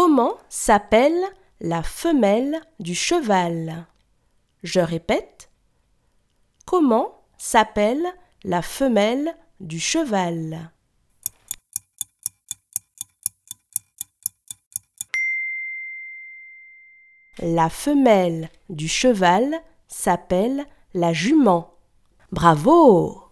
Comment s'appelle la femelle du cheval? Je répète. Comment s'appelle la femelle du cheval? La femelle du cheval s'appelle la jument. Bravo